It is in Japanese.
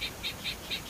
ピッ。